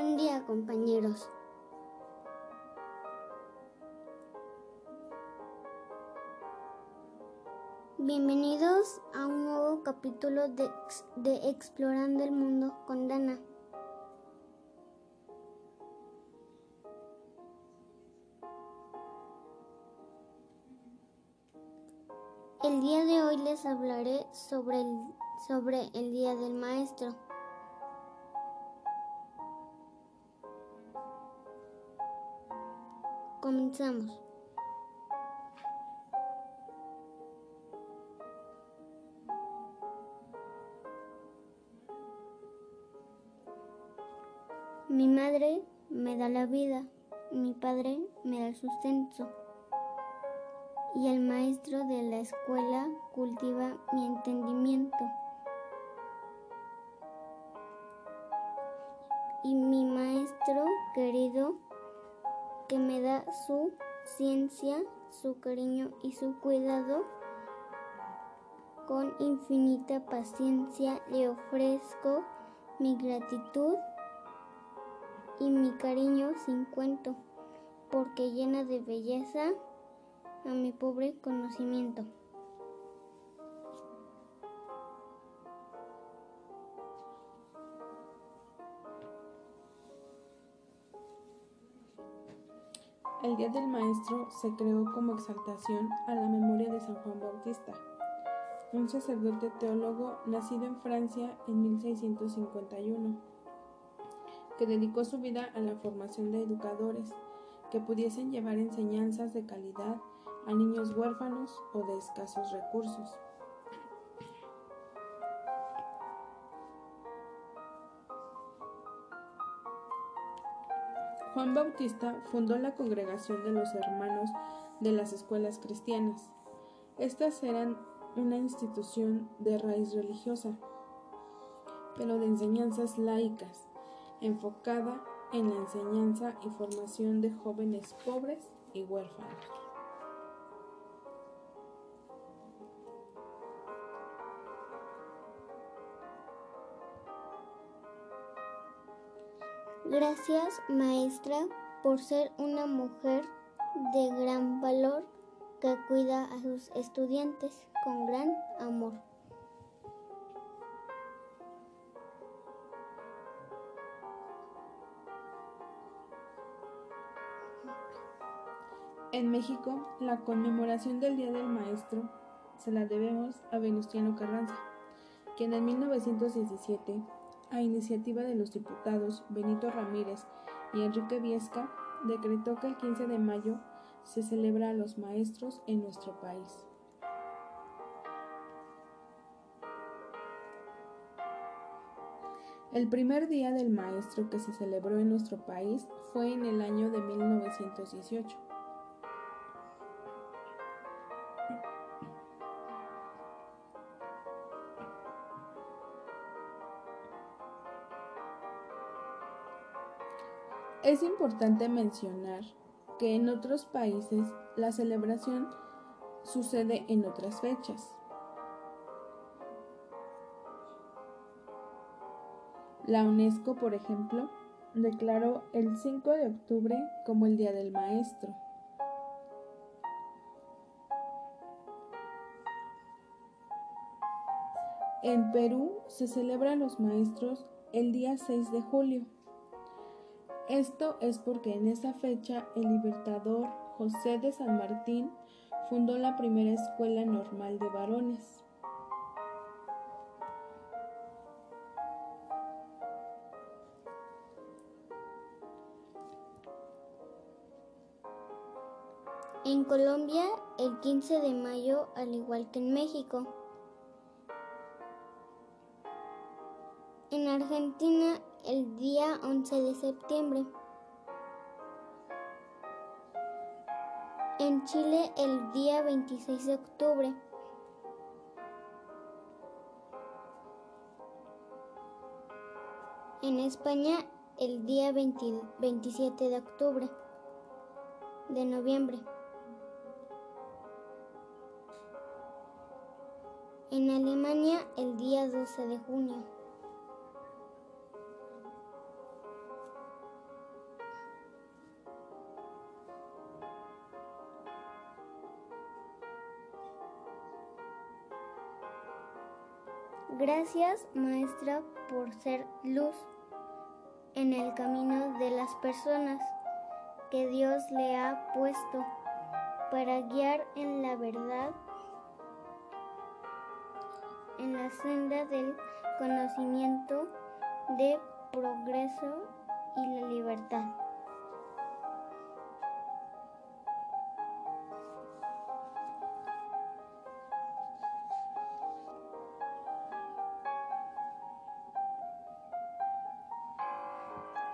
Buen día compañeros. Bienvenidos a un nuevo capítulo de, de Explorando el Mundo con Dana. El día de hoy les hablaré sobre el, sobre el Día del Maestro. Comenzamos. Mi madre me da la vida, mi padre me da el sustento y el maestro de la escuela cultiva mi entendimiento. Y mi maestro querido que me da su ciencia, su cariño y su cuidado, con infinita paciencia le ofrezco mi gratitud y mi cariño sin cuento, porque llena de belleza a mi pobre conocimiento. El Día del Maestro se creó como exaltación a la memoria de San Juan Bautista, un sacerdote teólogo nacido en Francia en 1651, que dedicó su vida a la formación de educadores que pudiesen llevar enseñanzas de calidad a niños huérfanos o de escasos recursos. Juan Bautista fundó la congregación de los hermanos de las escuelas cristianas. Estas eran una institución de raíz religiosa, pero de enseñanzas laicas, enfocada en la enseñanza y formación de jóvenes pobres y huérfanos. Gracias, maestra, por ser una mujer de gran valor que cuida a sus estudiantes con gran amor. En México, la conmemoración del Día del Maestro se la debemos a Venustiano Carranza, quien en 1917 a iniciativa de los diputados Benito Ramírez y Enrique Viesca, decretó que el 15 de mayo se celebra a los maestros en nuestro país. El primer día del maestro que se celebró en nuestro país fue en el año de 1918. Es importante mencionar que en otros países la celebración sucede en otras fechas. La UNESCO, por ejemplo, declaró el 5 de octubre como el Día del Maestro. En Perú se celebran los maestros el día 6 de julio. Esto es porque en esa fecha el libertador José de San Martín fundó la primera escuela normal de varones. En Colombia, el 15 de mayo, al igual que en México. En Argentina, el día 11 de septiembre. En Chile el día 26 de octubre. En España el día 27 de octubre. De noviembre. En Alemania el día 12 de junio. Gracias, maestra, por ser luz en el camino de las personas que Dios le ha puesto para guiar en la verdad, en la senda del conocimiento, de progreso y la libertad.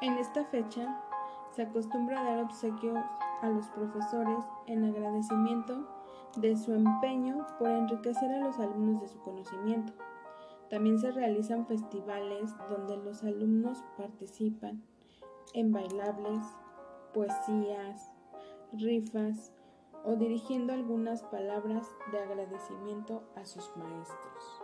En esta fecha se acostumbra a dar obsequios a los profesores en agradecimiento de su empeño por enriquecer a los alumnos de su conocimiento. También se realizan festivales donde los alumnos participan en bailables, poesías, rifas o dirigiendo algunas palabras de agradecimiento a sus maestros.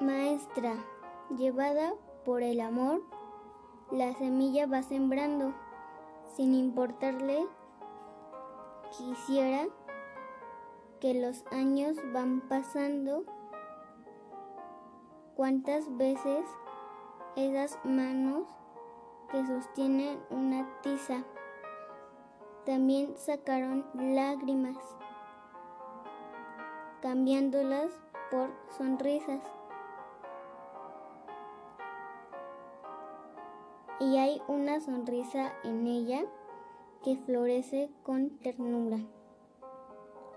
Maestra, llevada por el amor, la semilla va sembrando, sin importarle quisiera que los años van pasando. ¿Cuántas veces esas manos que sostienen una tiza también sacaron lágrimas, cambiándolas por sonrisas? Y hay una sonrisa en ella que florece con ternura.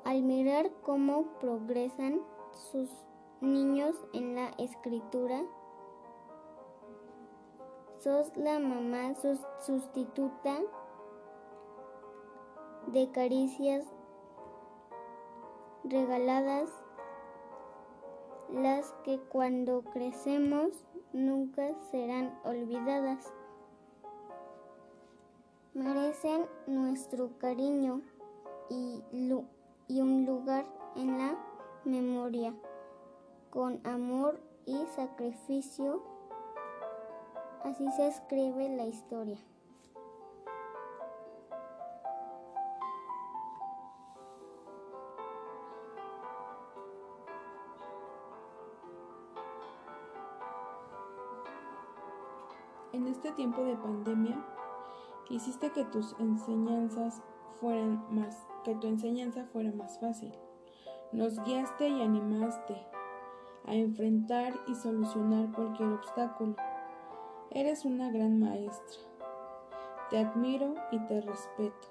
Al mirar cómo progresan sus niños en la escritura, sos la mamá sustituta de caricias regaladas, las que cuando crecemos nunca serán olvidadas merecen nuestro cariño y, un lugar en la memoria. Con amor y sacrificio, así se escribe la historia. En este tiempo de pandemia, Hiciste que tus enseñanzas fueran más, que tu enseñanza fuera más fácil. Nos guiaste y animaste a enfrentar y solucionar cualquier obstáculo. Eres una gran maestra. Te admiro y te respeto.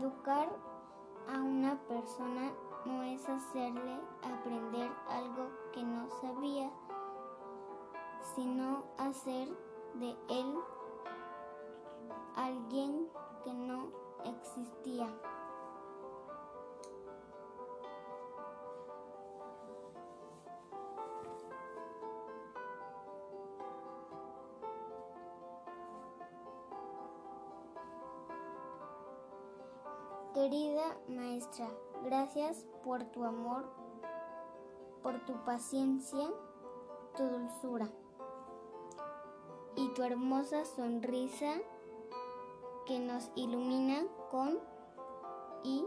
Educar a una persona no es hacerle aprender algo que no sabía, sino hacer de él alguien que no existía. Querida maestra, gracias por tu amor, por tu paciencia, tu dulzura y tu hermosa sonrisa que nos ilumina con y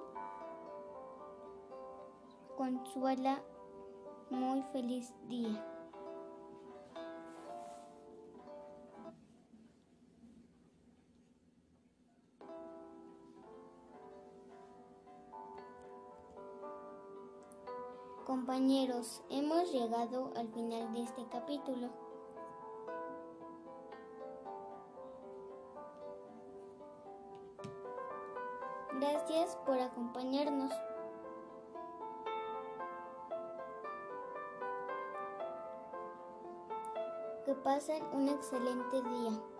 consuela muy feliz día. Compañeros, hemos llegado al final de este capítulo. Gracias por acompañarnos. Que pasen un excelente día.